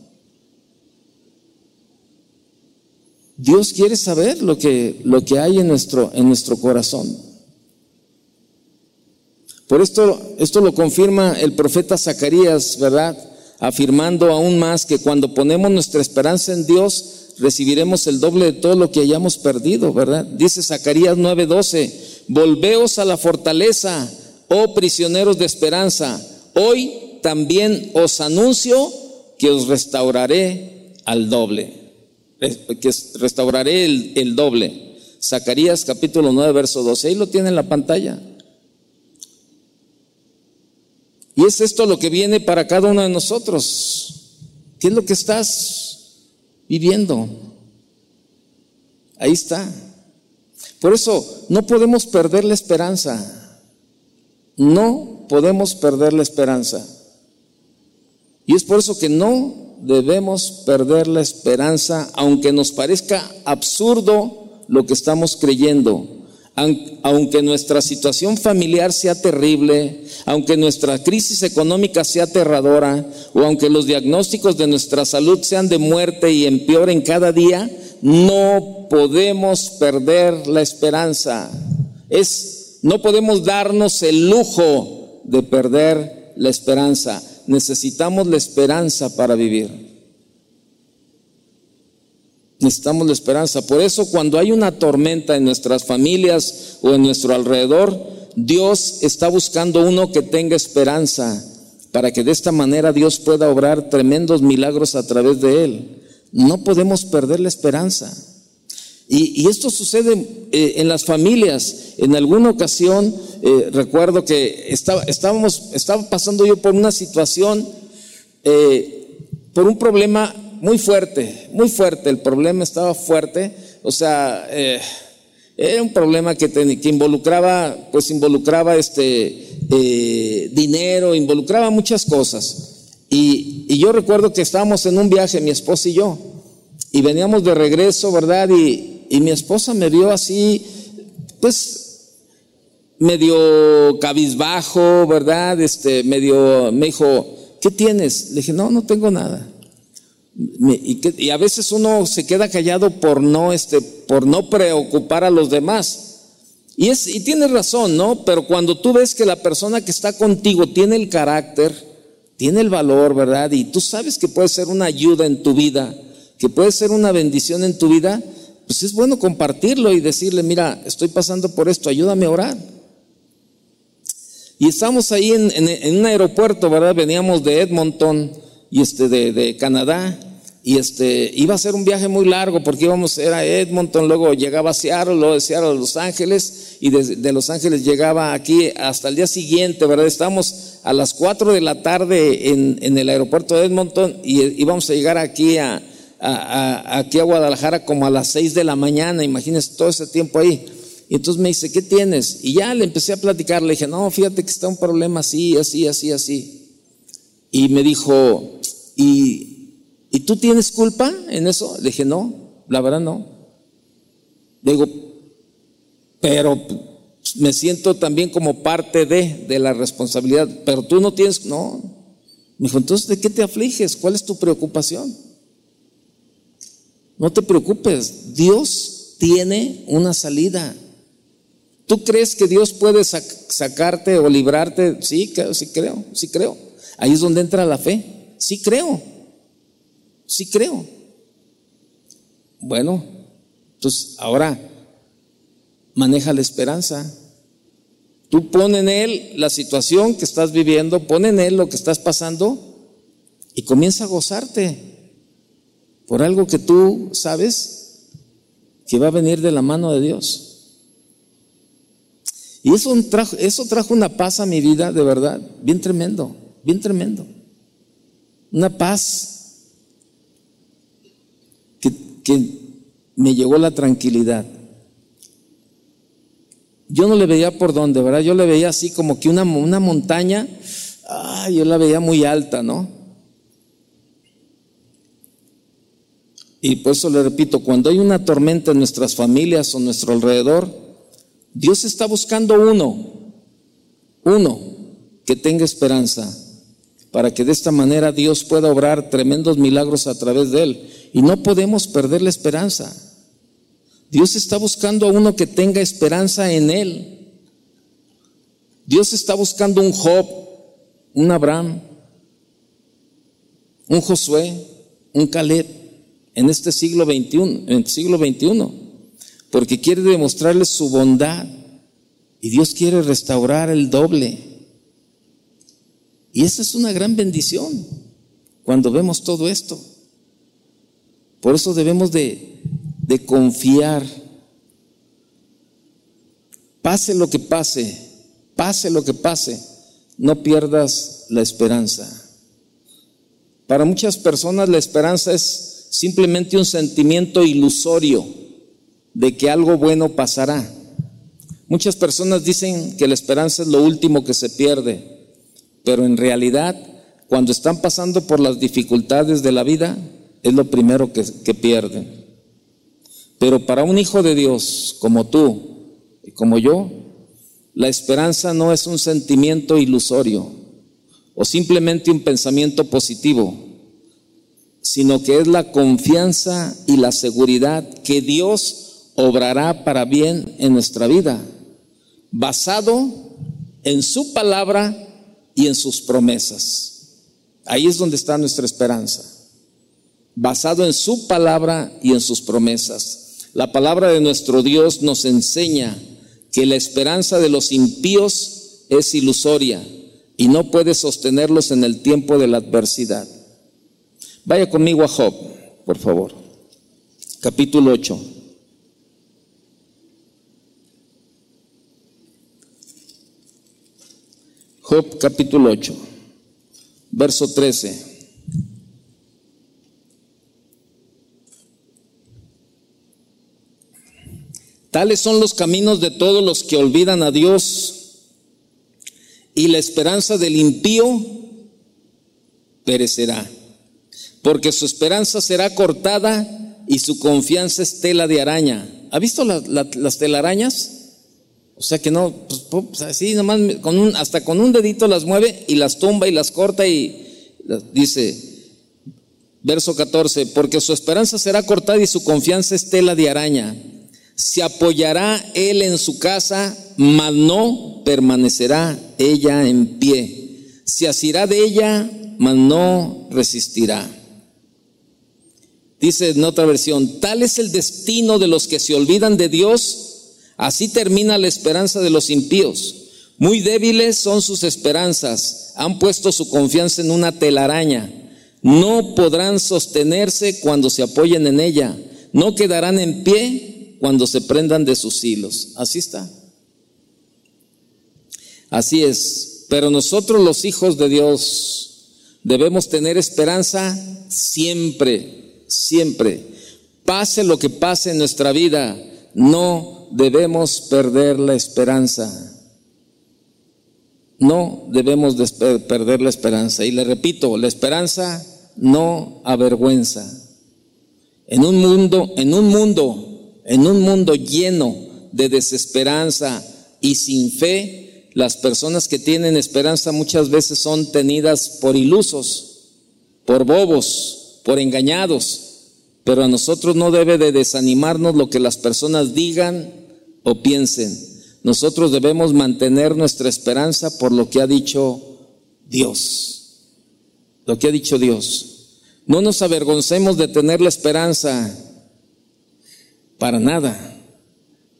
Dios quiere saber lo que, lo que hay en nuestro, en nuestro corazón. Por esto, esto lo confirma el profeta Zacarías, ¿verdad? Afirmando aún más que cuando ponemos nuestra esperanza en Dios, recibiremos el doble de todo lo que hayamos perdido, ¿verdad? Dice Zacarías 9:12, volveos a la fortaleza, oh prisioneros de esperanza. Hoy también os anuncio que os restauraré al doble, que restauraré el, doble. Zacarías capítulo 9, verso 12, ahí lo tiene en la pantalla. Y es esto lo que viene para cada uno de nosotros. ¿Qué es lo que estás viviendo? Ahí está. Por eso no podemos perder la esperanza. No podemos perder la esperanza. Y es por eso que no debemos perder la esperanza, aunque nos parezca absurdo lo que estamos creyendo aunque nuestra situación familiar sea terrible, aunque nuestra crisis económica sea aterradora, o aunque los diagnósticos de nuestra salud sean de muerte y empeoren cada día, no podemos perder la esperanza. Es, no podemos darnos el lujo de perder la esperanza. Necesitamos la esperanza para vivir. Necesitamos la esperanza. Por eso cuando hay una tormenta en nuestras familias o en nuestro alrededor, Dios está buscando uno que tenga esperanza para que de esta manera Dios pueda obrar tremendos milagros a través de él. No podemos perder la esperanza. Y, esto sucede eh, en las familias. En alguna ocasión eh, recuerdo que estaba, estábamos, estaba pasando yo por una situación, eh, por un problema muy fuerte, muy fuerte, el problema estaba fuerte, o sea, era un problema que, que, involucraba, pues involucraba este dinero, involucraba muchas cosas. Y, y, yo recuerdo que estábamos en un viaje, mi esposa y yo, y veníamos de regreso, ¿verdad? Y, y mi esposa me vio así, pues medio cabizbajo, ¿verdad? Este, medio, me dijo, ¿qué tienes? Le dije, no, no tengo nada. Y, a veces uno se queda callado por no, este, por no preocupar a los demás. Y, es, y tienes razón, ¿no? Pero cuando tú ves que la persona que está contigo tiene el carácter, tiene el valor, ¿verdad? Y tú sabes que puede ser una ayuda en tu vida, que puede ser una bendición en tu vida, pues es bueno compartirlo y decirle, mira, estoy pasando por esto, ayúdame a orar. Y estamos ahí en, en un aeropuerto, ¿verdad? Veníamos de Edmonton y este de, de, Canadá y este iba a ser un viaje muy largo porque íbamos era Edmonton luego llegaba a Seattle luego de Seattle a Los Ángeles y de, Los Ángeles llegaba aquí hasta el día siguiente verdad estamos a las 4 de la tarde en, en el aeropuerto de Edmonton y íbamos a llegar aquí a, a, aquí a Guadalajara como a las 6 de la mañana imagínense todo ese tiempo ahí Y entonces me dice, ¿qué tienes? Y ya le empecé a platicar, le dije, no, fíjate que está un problema así, así, así, así. Y me dijo, ¿y, ¿y tú tienes culpa en eso? Le dije, no, la verdad no. Le digo, pero me siento también como parte de, de la responsabilidad, pero tú no tienes, no. Me dijo, entonces, ¿de qué te afliges? ¿Cuál es tu preocupación? No te preocupes, Dios tiene una salida. ¿Tú crees que Dios puede sacarte o librarte? Sí, sí creo, sí creo. Ahí es donde entra la fe. Sí creo, sí creo. Bueno, entonces ahora maneja la esperanza. Tú pon en Él la situación que estás viviendo, pon en Él lo que estás pasando y comienza a gozarte por algo que tú sabes que va a venir de la mano de Dios. Y eso trajo, eso trajo una paz a mi vida, de verdad, bien tremendo, bien tremendo. Una paz que, que me llegó la tranquilidad. Yo no le veía por dónde, ¿verdad? Yo le veía así como que una, una montaña, ah, yo la veía muy alta, ¿no? Y por eso le repito, cuando hay una tormenta en nuestras familias o nuestro alrededor, Dios está buscando uno, uno que tenga esperanza, para que de esta manera Dios pueda obrar tremendos milagros a través de él. Y no podemos perder la esperanza. Dios está buscando a uno que tenga esperanza en él. Dios está buscando un Job, un Abraham, un Josué, un Caleb en este siglo XXI, en el siglo XXI, porque quiere demostrarles su bondad y Dios quiere restaurar el doble. Y esa es una gran bendición cuando vemos todo esto. Por eso debemos de, de confiar. Pase lo que pase, pase lo que pase, no pierdas la esperanza. Para muchas personas la esperanza es simplemente un sentimiento ilusorio de que algo bueno pasará. Muchas personas dicen que la esperanza es lo último que se pierde, pero en realidad cuando están pasando por las dificultades de la vida es lo primero que, que pierden. Pero para un hijo de Dios como tú y como yo, la esperanza no es un sentimiento ilusorio o simplemente un pensamiento positivo sino que es la confianza y la seguridad que Dios obrará para bien en nuestra vida, basado en su palabra y en sus promesas. Ahí es donde está nuestra esperanza, basado en su palabra y en sus promesas. La palabra de nuestro Dios nos enseña que la esperanza de los impíos es ilusoria y no puede sostenerlos en el tiempo de la adversidad. Vaya conmigo a Job, por favor. Capítulo 8. Job capítulo 8, verso 13. Tales son los caminos de todos los que olvidan a Dios y la esperanza del impío perecerá porque su esperanza será cortada y su confianza es tela de araña. ¿Ha visto las telarañas? O sea que no, pues, así nomás, con un, hasta con un dedito las mueve y las tumba y las corta y dice, verso 14, porque su esperanza será cortada y su confianza es tela de araña. Se apoyará él en su casa, mas no permanecerá ella en pie. Se asirá de ella, mas no resistirá. Dice en otra versión, tal es el destino de los que se olvidan de Dios, así termina la esperanza de los impíos. Muy débiles son sus esperanzas, han puesto su confianza en una telaraña. No podrán sostenerse cuando se apoyen en ella, no quedarán en pie cuando se prendan de sus hilos. Así está. Así es. Pero nosotros los hijos de Dios debemos tener esperanza siempre siempre. Pase lo que pase en nuestra vida, no debemos perder la esperanza. No debemos perder la esperanza. Y le repito, la esperanza no avergüenza. En un mundo, en un mundo, en un mundo lleno de desesperanza y sin fe, las personas que tienen esperanza muchas veces son tenidas por ilusos, por bobos, por engañados. Pero a nosotros no debe de desanimarnos lo que las personas digan o piensen. Nosotros debemos mantener nuestra esperanza por lo que ha dicho Dios. Lo que ha dicho Dios. No nos avergoncemos de tener la esperanza para nada.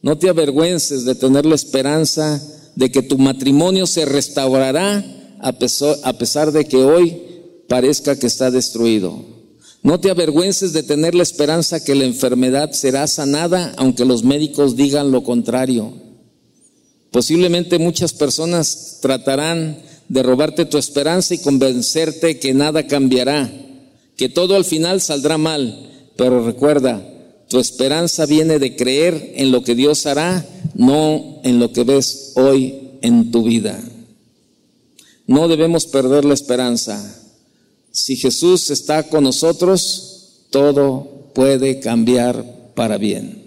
No te avergüences de tener la esperanza de que tu matrimonio se restaurará a pesar, de que hoy parezca que está destruido. No te avergüences de tener la esperanza que la enfermedad será sanada aunque los médicos digan lo contrario. Posiblemente muchas personas tratarán de robarte tu esperanza y convencerte que nada cambiará, que todo al final saldrá mal. Pero recuerda, tu esperanza viene de creer en lo que Dios hará, no en lo que ves hoy en tu vida. No debemos perder la esperanza. Si Jesús está con nosotros, todo puede cambiar para bien.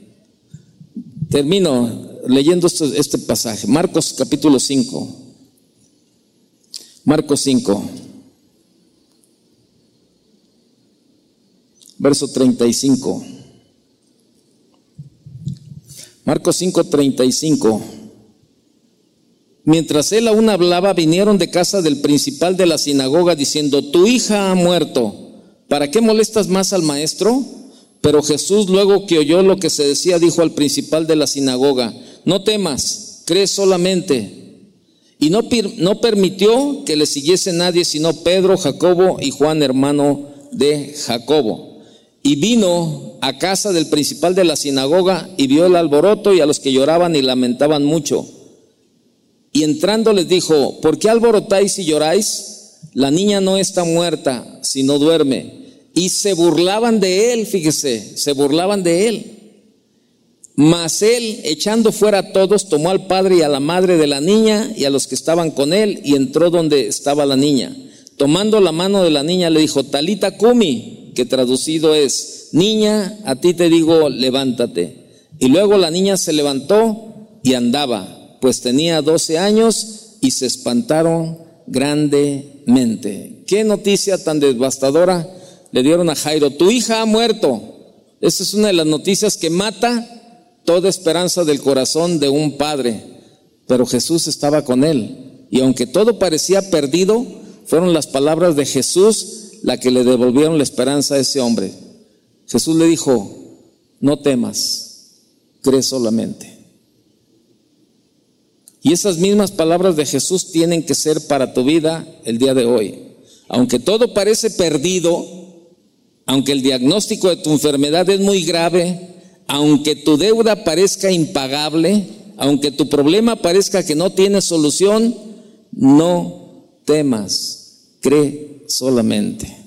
Termino leyendo este, pasaje, Marcos capítulo 5. Marcos 5. Verso 35. Marcos 5, 35. Mientras él aún hablaba, vinieron de casa del principal de la sinagoga diciendo, tu hija ha muerto, ¿para qué molestas más al maestro? Pero Jesús luego que oyó lo que se decía, dijo al principal de la sinagoga, no temas, cree solamente. Y no, no permitió que le siguiese nadie sino Pedro, Jacobo y Juan, hermano de Jacobo. Y vino a casa del principal de la sinagoga y vio el alboroto y a los que lloraban y lamentaban mucho. Y entrando les dijo, ¿por qué alborotáis y lloráis? La niña no está muerta, sino duerme. Y se burlaban de él, fíjese, se burlaban de él. Mas él, echando fuera a todos, tomó al padre y a la madre de la niña y a los que estaban con él y entró donde estaba la niña. Tomando la mano de la niña le dijo, Talita Kumi, que traducido es, niña, a ti te digo, levántate. Y luego la niña se levantó y andaba, pues tenía doce años y se espantaron grandemente. ¿Qué noticia tan devastadora le dieron a Jairo? Tu hija ha muerto. Esa es una de las noticias que mata toda esperanza del corazón de un padre, pero Jesús estaba con él. Y aunque todo parecía perdido, fueron las palabras de Jesús la que le devolvieron la esperanza a ese hombre. Jesús le dijo, no temas, cree solamente. Y esas mismas palabras de Jesús tienen que ser para tu vida el día de hoy. Aunque todo parece perdido, aunque el diagnóstico de tu enfermedad es muy grave, aunque tu deuda parezca impagable, aunque tu problema parezca que no tiene solución, no temas, cree solamente.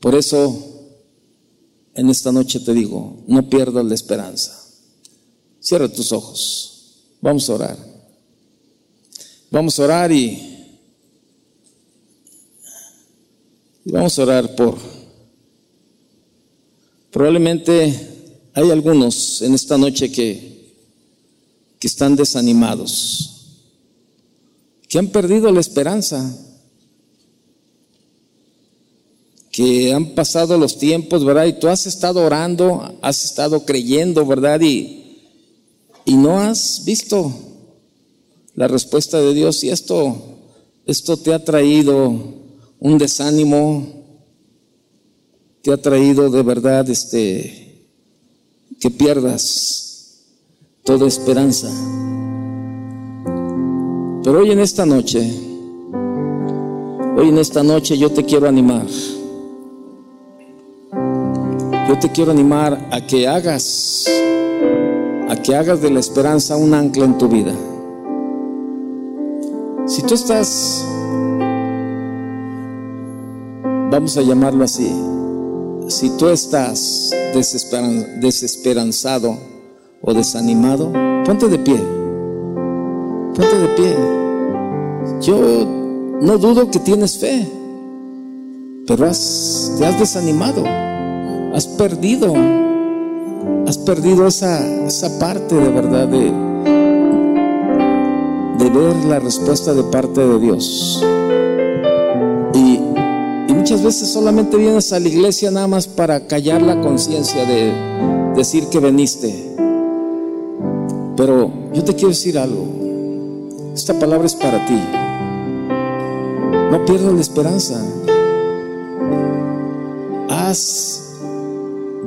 Por eso, en esta noche te digo, no pierdas la esperanza. Cierra tus ojos. Vamos a orar. Vamos a orar y, vamos a orar por Probablemente hay algunos en esta noche que, que están desanimados, que han perdido la esperanza, que han pasado los tiempos, ¿verdad? Y tú has estado orando, has estado creyendo, ¿verdad? Y, y no has visto la respuesta de Dios y esto, esto te ha traído un desánimo, te ha traído de verdad este que pierdas toda esperanza. Pero hoy en esta noche, hoy en esta noche yo te quiero animar. Yo te quiero animar a que hagas a que hagas de la esperanza un ancla en tu vida. Si tú estás vamos a llamarlo así, si tú estás desesperanzado o desanimado, ponte de pie. Ponte de pie. Yo no dudo que tienes fe, pero has, te has desanimado, has perdido, has perdido esa, esa parte de verdad de, de ver la respuesta de parte de Dios. Muchas veces solamente vienes a la iglesia nada más para callar la conciencia de decir que veniste. Pero yo te quiero decir algo. Esta palabra es para ti. No pierdas la esperanza. Haz,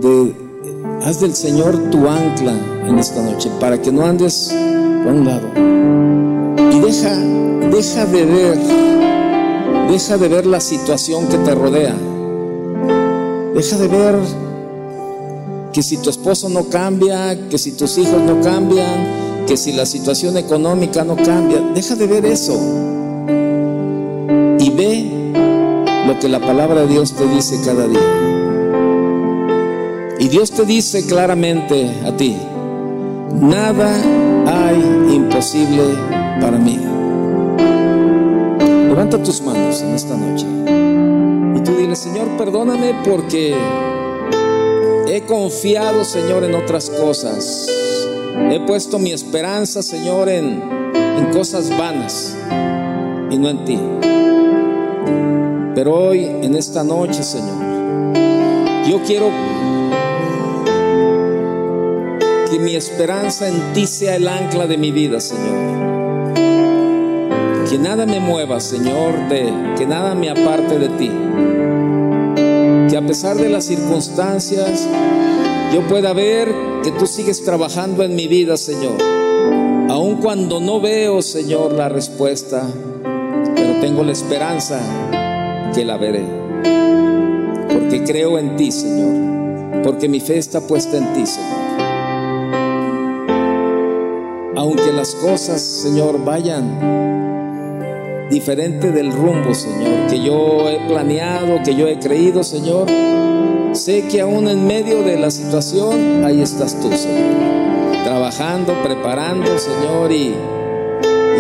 de, haz del Señor tu ancla en esta noche para que no andes por un lado. Y deja, deja de ver Deja de ver la situación que te rodea. Deja de ver que si tu esposo no cambia, que si tus hijos no cambian, que si la situación económica no cambia. Deja de ver eso. Y ve lo que la palabra de Dios te dice cada día. Y Dios te dice claramente a ti, nada hay imposible para mí. Levanta tus manos en esta noche. Y tú dile, Señor, perdóname porque he confiado, Señor, en otras cosas. He puesto mi esperanza, Señor, en, en cosas vanas y no en ti. Pero hoy, en esta noche, Señor, yo quiero que mi esperanza en ti sea el ancla de mi vida, Señor. Que nada me mueva, Señor, de que nada me aparte de ti. Que a pesar de las circunstancias, yo pueda ver que tú sigues trabajando en mi vida, Señor. Aun cuando no veo, Señor, la respuesta, pero tengo la esperanza que la veré. Porque creo en ti, Señor. Porque mi fe está puesta en ti, Señor. Las cosas, Señor, vayan diferente del rumbo, Señor, que yo he planeado, que yo he creído, Señor. Sé que aún en medio de la situación, ahí estás tú, Señor. Trabajando, preparando, Señor, y,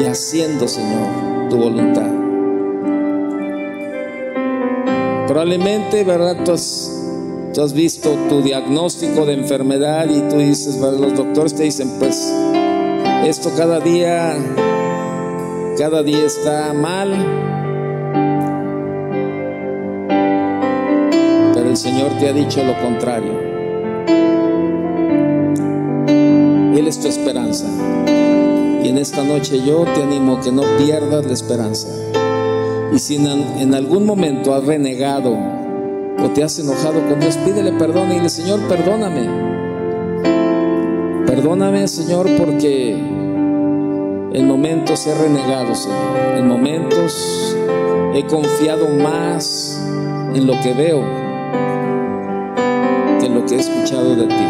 y haciendo, Señor, tu voluntad. Probablemente, ¿verdad? Tú has, visto tu diagnóstico de enfermedad y tú dices, los doctores te dicen, pues, esto cada día cada día está mal, pero el Señor te ha dicho lo contrario. Él es tu esperanza. Y en esta noche yo te animo que no pierdas la esperanza. Y si en, algún momento has renegado o te has enojado con Dios, pídele perdón y dile, Señor, perdóname. Perdóname, Señor, porque en momentos he renegado, Señor. En momentos he confiado más en lo que veo que en lo que he escuchado de ti.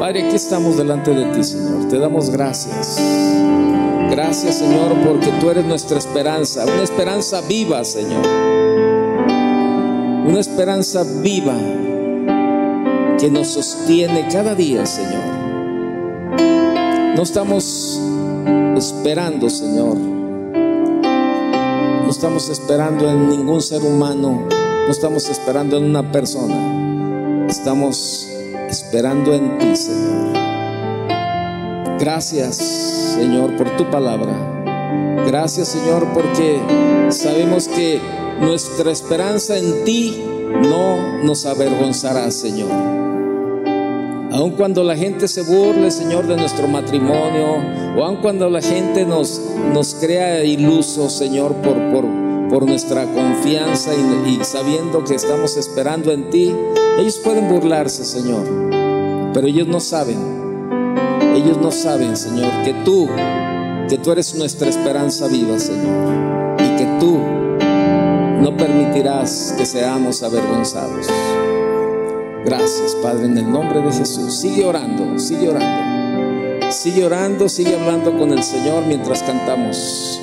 Padre, aquí estamos delante de ti, Señor. Te damos gracias. Gracias, Señor, porque tú eres nuestra esperanza. Una esperanza viva, Señor. Una esperanza viva que nos sostiene cada día, Señor. No estamos esperando, Señor. No estamos esperando en ningún ser humano. No estamos esperando en una persona. Estamos esperando en ti, Señor. Gracias, Señor, por tu palabra. Gracias, Señor, porque sabemos que nuestra esperanza en ti no nos avergonzará, Señor. Aun cuando la gente se burle, Señor, de nuestro matrimonio, o aun cuando la gente nos, nos crea ilusos, Señor, por, por, por nuestra confianza y, y sabiendo que estamos esperando en ti, ellos pueden burlarse, Señor, pero ellos no saben, ellos no saben, Señor, que tú, que tú eres nuestra esperanza viva, Señor, y que tú no permitirás que seamos avergonzados. Gracias, Padre, en el nombre de Jesús. Sigue orando, sigue orando. Sigue orando, sigue hablando con el Señor mientras cantamos.